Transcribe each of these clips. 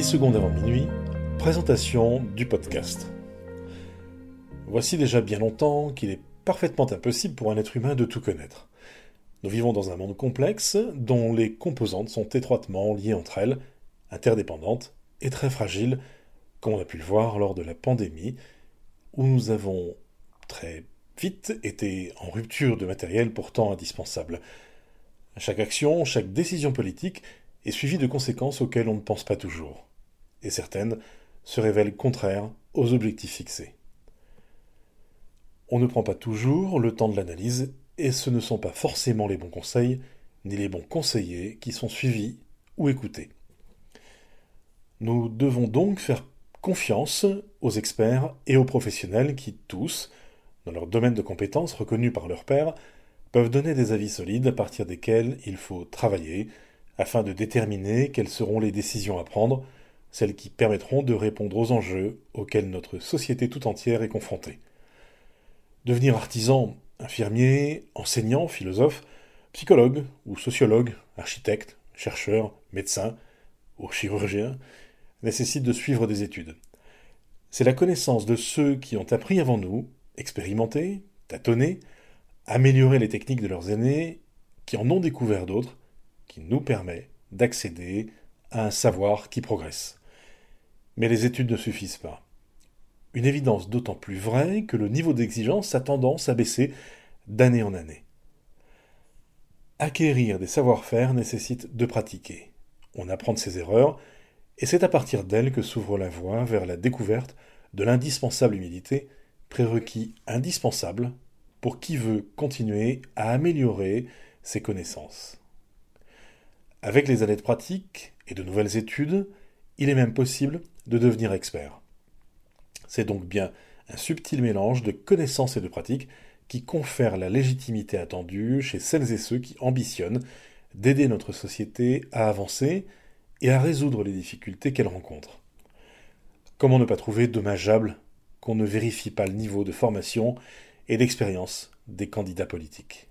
10 secondes avant minuit, présentation du podcast. Voici déjà bien longtemps qu'il est parfaitement impossible pour un être humain de tout connaître. Nous vivons dans un monde complexe dont les composantes sont étroitement liées entre elles, interdépendantes et très fragiles, comme on a pu le voir lors de la pandémie, où nous avons très vite été en rupture de matériel pourtant indispensable. Chaque action, chaque décision politique est suivie de conséquences auxquelles on ne pense pas toujours, et certaines se révèlent contraires aux objectifs fixés. On ne prend pas toujours le temps de l'analyse, et ce ne sont pas forcément les bons conseils, ni les bons conseillers qui sont suivis ou écoutés. Nous devons donc faire confiance aux experts et aux professionnels qui, tous, dans leur domaine de compétences reconnu par leur père, peuvent donner des avis solides à partir desquels il faut travailler afin de déterminer quelles seront les décisions à prendre, celles qui permettront de répondre aux enjeux auxquels notre société tout entière est confrontée. Devenir artisan, infirmier, enseignant, philosophe, psychologue ou sociologue, architecte, chercheur, médecin ou chirurgien nécessite de suivre des études. C'est la connaissance de ceux qui ont appris avant nous, expérimenté, tâtonné, amélioré les techniques de leurs aînés, qui en ont découvert d'autres, qui nous permet d'accéder à un savoir qui progresse. Mais les études ne suffisent pas. Une évidence d'autant plus vraie que le niveau d'exigence a tendance à baisser d'année en année. Acquérir des savoir-faire nécessite de pratiquer. On apprend de ses erreurs, et c'est à partir d'elles que s'ouvre la voie vers la découverte de l'indispensable humilité, prérequis indispensable pour qui veut continuer à améliorer ses connaissances. Avec les années de pratique et de nouvelles études, il est même possible de devenir expert. C'est donc bien un subtil mélange de connaissances et de pratiques qui confère la légitimité attendue chez celles et ceux qui ambitionnent d'aider notre société à avancer et à résoudre les difficultés qu'elle rencontre. Comment ne pas trouver dommageable qu'on ne vérifie pas le niveau de formation et d'expérience des candidats politiques?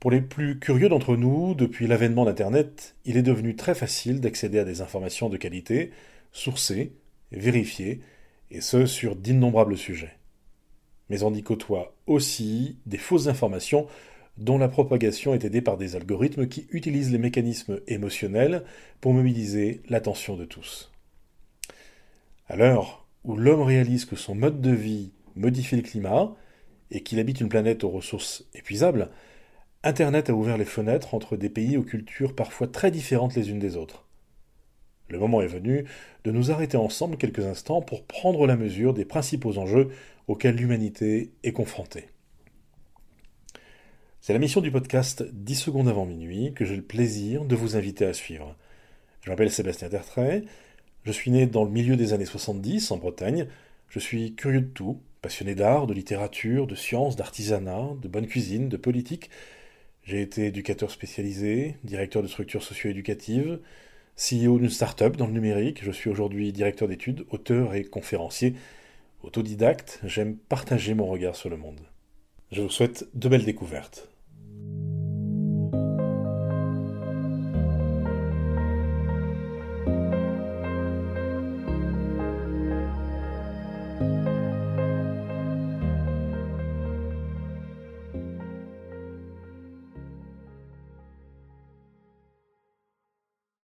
Pour les plus curieux d'entre nous, depuis l'avènement d'Internet, il est devenu très facile d'accéder à des informations de qualité, sourcées, vérifiées, et ce sur d'innombrables sujets. Mais on y côtoie aussi des fausses informations dont la propagation est aidée par des algorithmes qui utilisent les mécanismes émotionnels pour mobiliser l'attention de tous. À l'heure où l'homme réalise que son mode de vie modifie le climat et qu'il habite une planète aux ressources épuisables, Internet a ouvert les fenêtres entre des pays aux cultures parfois très différentes les unes des autres. Le moment est venu de nous arrêter ensemble quelques instants pour prendre la mesure des principaux enjeux auxquels l'humanité est confrontée. C'est la mission du podcast 10 secondes avant minuit que j'ai le plaisir de vous inviter à suivre. Je m'appelle Sébastien Tertrais, je suis né dans le milieu des années 70 en Bretagne, je suis curieux de tout, passionné d'art, de littérature, de sciences, d'artisanat, de bonne cuisine, de politique. J'ai été éducateur spécialisé, directeur de structures socio-éducatives, CEO d'une start-up dans le numérique, je suis aujourd'hui directeur d'études, auteur et conférencier. Autodidacte, j'aime partager mon regard sur le monde. Je vous souhaite de belles découvertes.